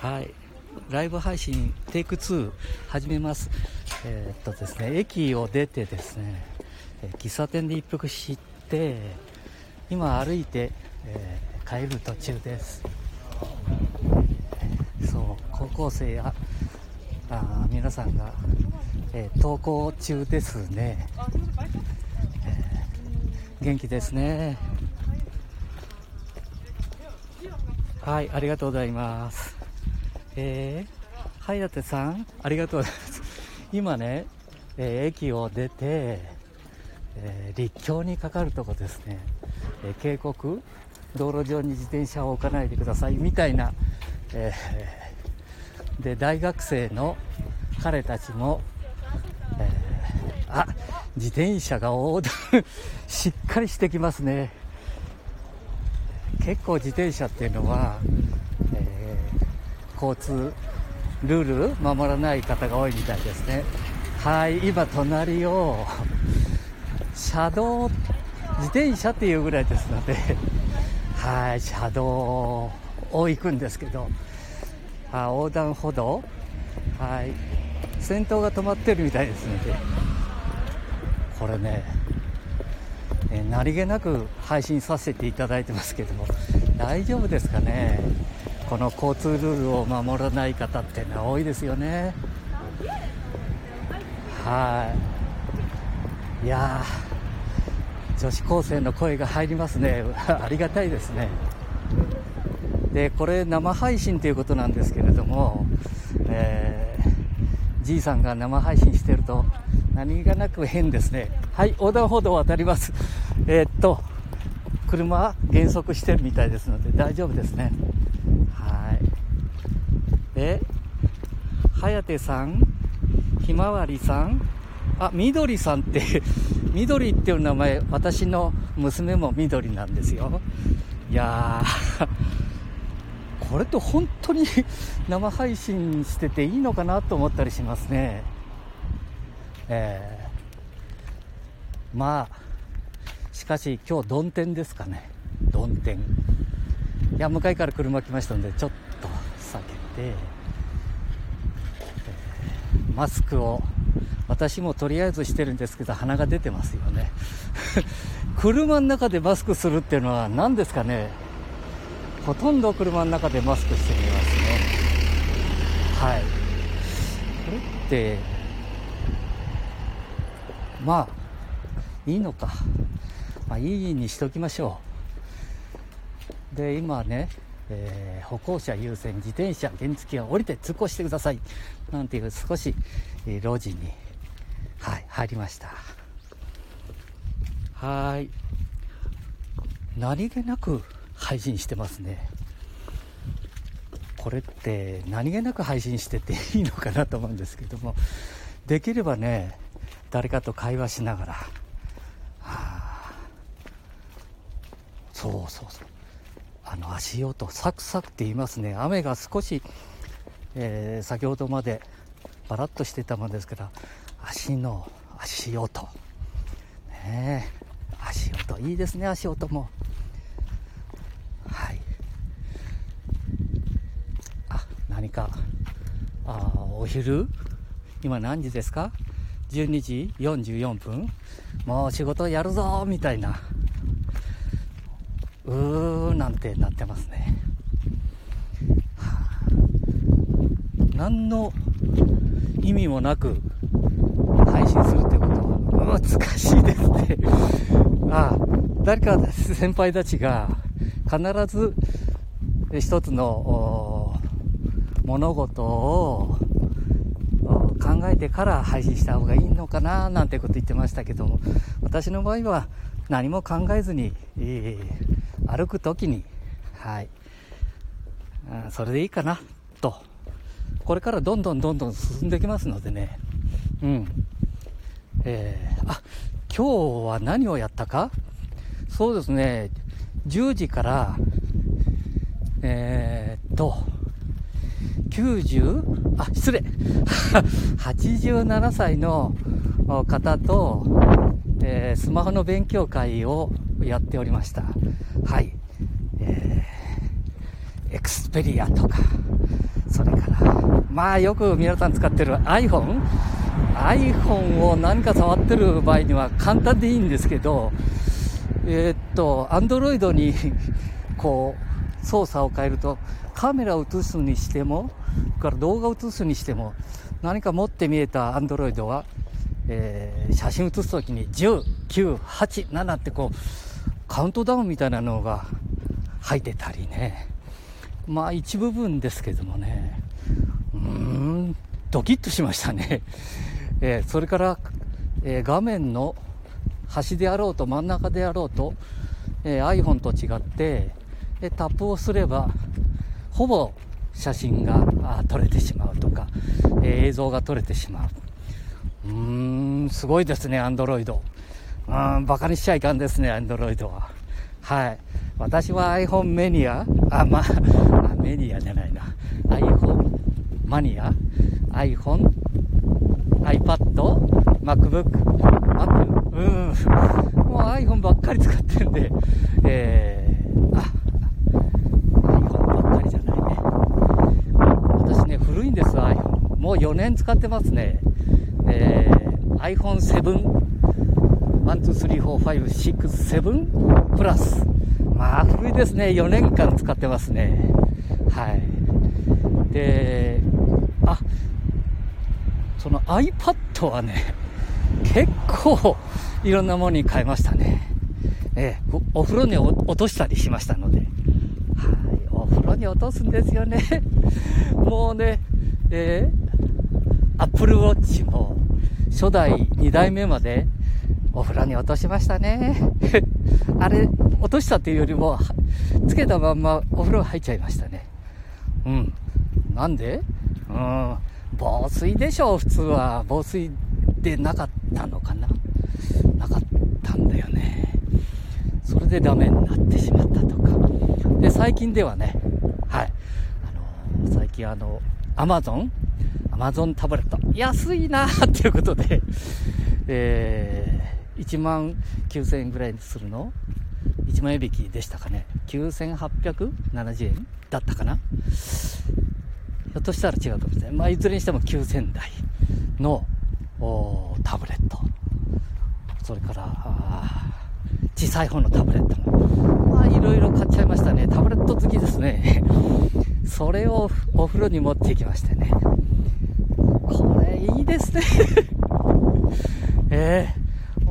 はい。ライブ配信テイク2始めます。えー、っとですね駅を出てですね喫茶店で一服して今歩いて、えー、帰る途中です。そう高校生やあ皆さんが、えー、登校中ですね、え、元気ですね。はいありがとうございます。えー、はやてさんありがとうございます。今ね、えー、駅を出て、えー、立教にかかるとこですね、え警告道路上に自転車を置かないでくださいみたいな、えで大学生の彼たちも、えあ自転車が横断 しっかりしてきますね。結構自転車っていうのは、交通ルール守らない方が多いみたいですね。はい今隣を車道自転車っていうぐらいですのではい車道を行くんですけどあ横断歩道はい先頭が止まってるみたいですのでこれねえ何気なく配信させていただいてますけども大丈夫ですかね？この交通ルールを守らない方っていうのは多いですよね。はい。いや女子高生の声が入りますね。ありがたいですね。でこれ生配信ということなんですけれども、えー、じいさんが生配信してると何気なく変ですね。はい横断歩道を渡ります。えー、っと車減速してるみたいですので大丈夫ですね。はいで颯さんひまわりさんあみどりさんって みどりっていう名前私の娘もみどりなんですよ。いやー これって本当に 生配信してていいのかなと思ったりしますね。えー、まあしかし今日曇天ですかね。曇天いや向かいから車来ましたのでちょっと避けて、マスクを。私もとりあえずしてるんですけど鼻が出てますよね。車の中でマスクするっていうのは何ですかね。ほとんど車の中でマスクしてみますね。はい。これってまあいいのか。まあいいにしときましょう。で今ね、えー、歩行者優先自転車原付は降りて通行してください。なんていう少し、えー、路地にはい入りました。はい。何気なく配信してますね。これって何気なく配信してていいのかなと思うんですけども。できればね誰かと会話しながら、はあ、そうそうそう。あの足音サクサクって言いますね。雨が少し、えー、先ほどまでバラッとしてたもんですから足の足音。ね足音。いいですね足音も。はい。あ何かあお昼？今何時ですか？12時44分。もう仕事やるぞみたいな。うーなんてなってますね、はあ、何の意味もなく配信するってことは難しいですね。ああ誰か先輩たちが必ず一つの物事を考えてから配信した方がいいのかななんてこと言ってましたけども私の場合は何も考えずに、えー、歩く時にはい。それでいいかなと。これからどんどんどんどん進んできますのでね。うん。えー、あ今日は何をやったか？そうですね。10時からえー、っと90あ失礼。87歳の方と、えー、スマホの勉強会をやっておりました。はい、えー、エクスペリアとかそれからまあよく皆さん使ってる iPhone iPhone を何か触ってる場合には簡単でいいんですけどえー、っと Android に こう操作を変えるとカメラを映すにしてもから動画を映すにしても何か持って見えた Android は、えー、写真写す時に10、9、8、7ってこうカウントダウンみたいなのが入ってたりね。まあ一部分ですけどもね。うーんドキッとしましたね、えー、それから、えー、画面の端であろうと真ん中であろうと、えー、iPhone と違って、えタップをすればほぼ写真が撮れてしまうとか、え映像が撮れてしまう。うーんすごいですねアンドロイド。うんバカにしちゃいかんですねアンドロイドは。はい。私は iPhone メニアあま あメニアじゃないな。iPhone マニア iPhone iPad MacBook Mac うんもう iPhone ばっかり使ってるんで。えー、あ iPhone ばっかりじゃないね。私ね古いんです iPhone もう4年使ってますね。えー、iPhone7 1,2,3,4,5,6,7プラス。まあ、古いですね。4年間使ってますね。はい。で、あ、その iPad はね、結構いろんなものに変えましたね。えー、お風呂に落としたりしましたので。はい、お風呂に落とすんですよね。もうね、えー、Apple Watch も初代2代目までお風呂に落としましたね。あれ、落としたっていうよりも、つけたまんまお風呂入っちゃいましたね。うん。なんで？うん。防水でしょ、普通は。防水でなかったのかな？なかったんだよね。それでダメになってしまったとか。で、最近ではね、はい。あのー、最近あの、アマゾンアマゾンタブレット。安いなっていうことで、えー1万9000円ぐらいするの？1万円引きでしたかね？9870円だったかな？ひょっとしたら違うかもしれない、まあ、いずれにしても9000台のタブレット。それから小さい方のタブレットも。まあいろいろ買っちゃいましたね。タブレット好きですね。それをお風呂に持ってきましてね。これいいですね。え えー。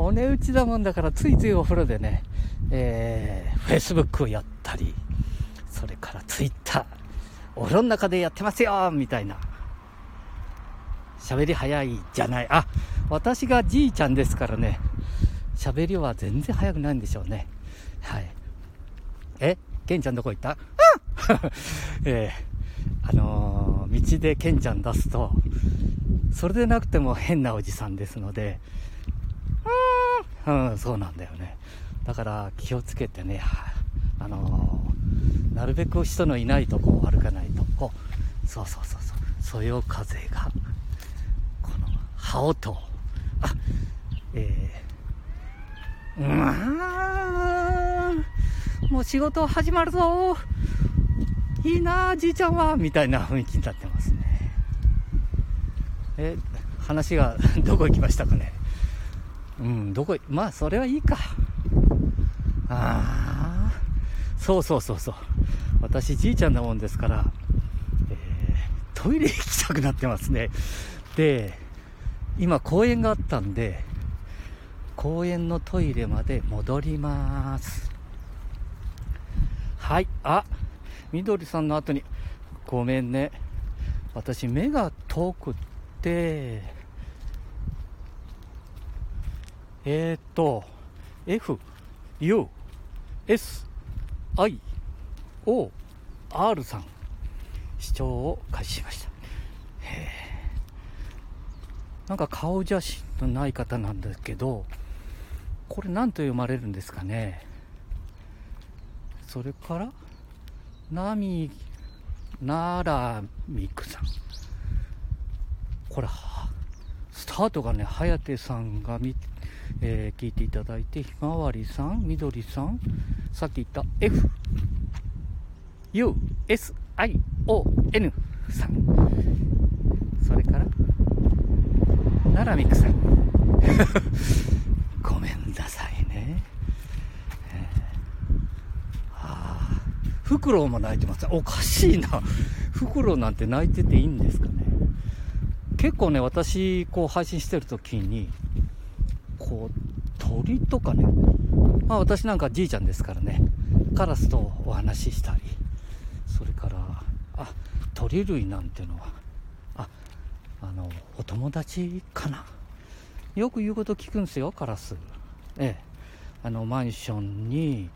お値打ちだもんだからついついお風呂でね、えー、Facebook をやったり、それから Twitter、お風呂の中でやってますよみたいな。喋り早いじゃない。あ、私がじいちゃんですからね、喋りは全然早くないんでしょうね。はい。え？ケンちゃんどこ行った？えー、あのー、道でケンちゃん出すと、それでなくても変なおじさんですので、うん、そうなんだよね。だから気をつけてね、あのー、なるべく人のいないとこを歩かないと、こう、そうそうそうそう、そよ風が、この羽音、あ、えー、うー、もう仕事始まるぞ。いいなじいちゃんはみたいな雰囲気になってますね。え、話がどこ行きましたかね。うん、どこ、まあ、それはいいか。ああ、そうそうそうそう。私、じいちゃんなもんですから、えー、トイレ行きたくなってますね。で、今、公園があったんで、公園のトイレまで戻ります。はい、あ、みどりさんの後に、ごめんね。私、目が遠くって、えー、っと、F、U、S、I、O、R さん、視聴を開始しました。へなんか顔写真のない方なんですけど、これ何と読まれるんですかね。それから、ナミ、ナラミクさん。これ、スタートがね、颯さんが見てえー、聞いていただいて、ひまわりさん、みどりさん、さっき言った F、U、S、I、O、N、さん。それから奈良ミクさん。ごめんなさいね、えー、あフクロウも泣いてます。おかしいな。フクロウなんて泣いてていいんですかね。結構ね私こう配信してる時にこう鳥とかね。まあ私なんかじいちゃんですからね。カラスとお話ししたり。それからあ鳥類なんていうのはああのお友達かな。よく言うこと聞くんですよカラス。ええ。あのマンションに、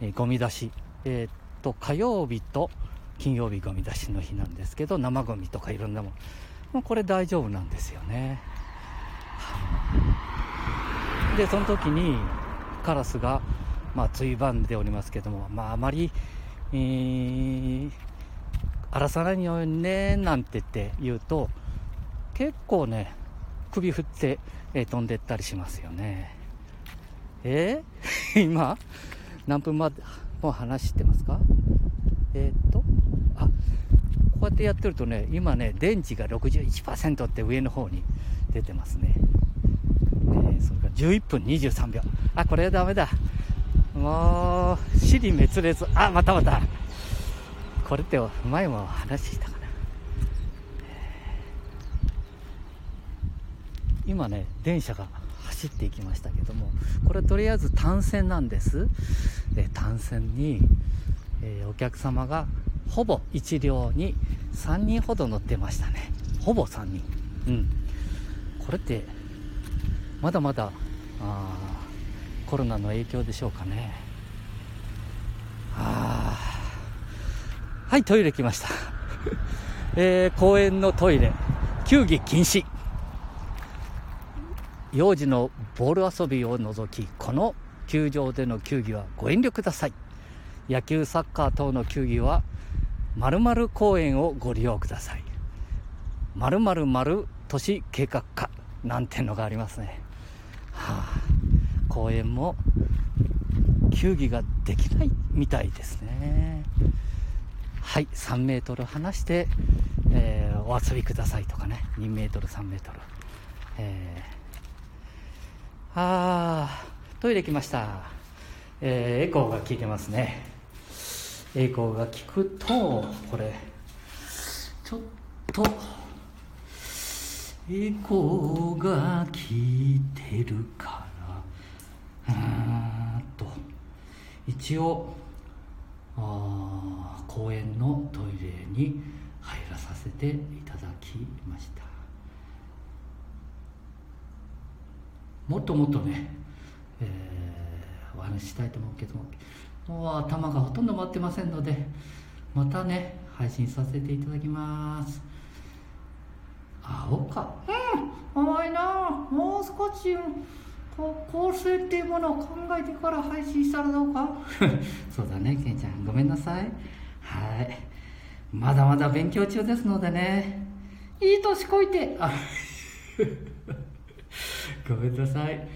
えゴミ出し。えー、っと火曜日と金曜日ゴミ出しの日なんですけど生ゴミとかいろんなものもうこれ大丈夫なんですよね。でその時にカラスがまあ、ついばんでおりますけども、まあ、あまり、えー、荒らさないようにねなんて言って言うと結構ね首振って、えー、飛んでったりしますよね。えー、今？何分までもう話してますか？えー、っとあこうやってやってるとね今ね電池が61%って上の方に出てますね、それから11分23秒あこれはダメだもう、死に滅裂。あ、またまた。これって前も話したかな。今ね、電車が走っていきましたけども、これとりあえず単線なんです。え単線に、えー、お客様がほぼ1両に3人ほど乗ってましたね。ほぼ3人。うん。これって、まだまだ、あコロナの影響でしょうかね。はいトイレ来ました、えー、公園のトイレ。球技禁止。幼児のボール遊びを除きこの球場での球技はご遠慮ください。野球サッカー等の球技は〇〇公園をご利用ください。〇〇〇都市計画課なんてのがありますね。はあ公園も球技ができないみたいですね。はい3メートル離して、えー、お遊びくださいとかね。2メートル3メートル。えー、あートイレ来ました、えー、エコーが効いてますね。エコーが効くとこれちょっとエコーが効いてるかうんと。一応あ公園のトイレに入らさせていただきました。もっともっとね、えー、お話ししたいと思うけどももう頭がほとんど回ってませんのでまたね配信させていただきます。青か。うん。甘いなもう少し構成っていうものを考えてから配信したらどうか？そうだねケンちゃん。ごめんなさい。はい。まだまだ勉強中ですのでね。いい年こいて。あ ごめんなさい。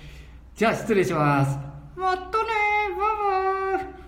じゃあ失礼します。またねバイバイ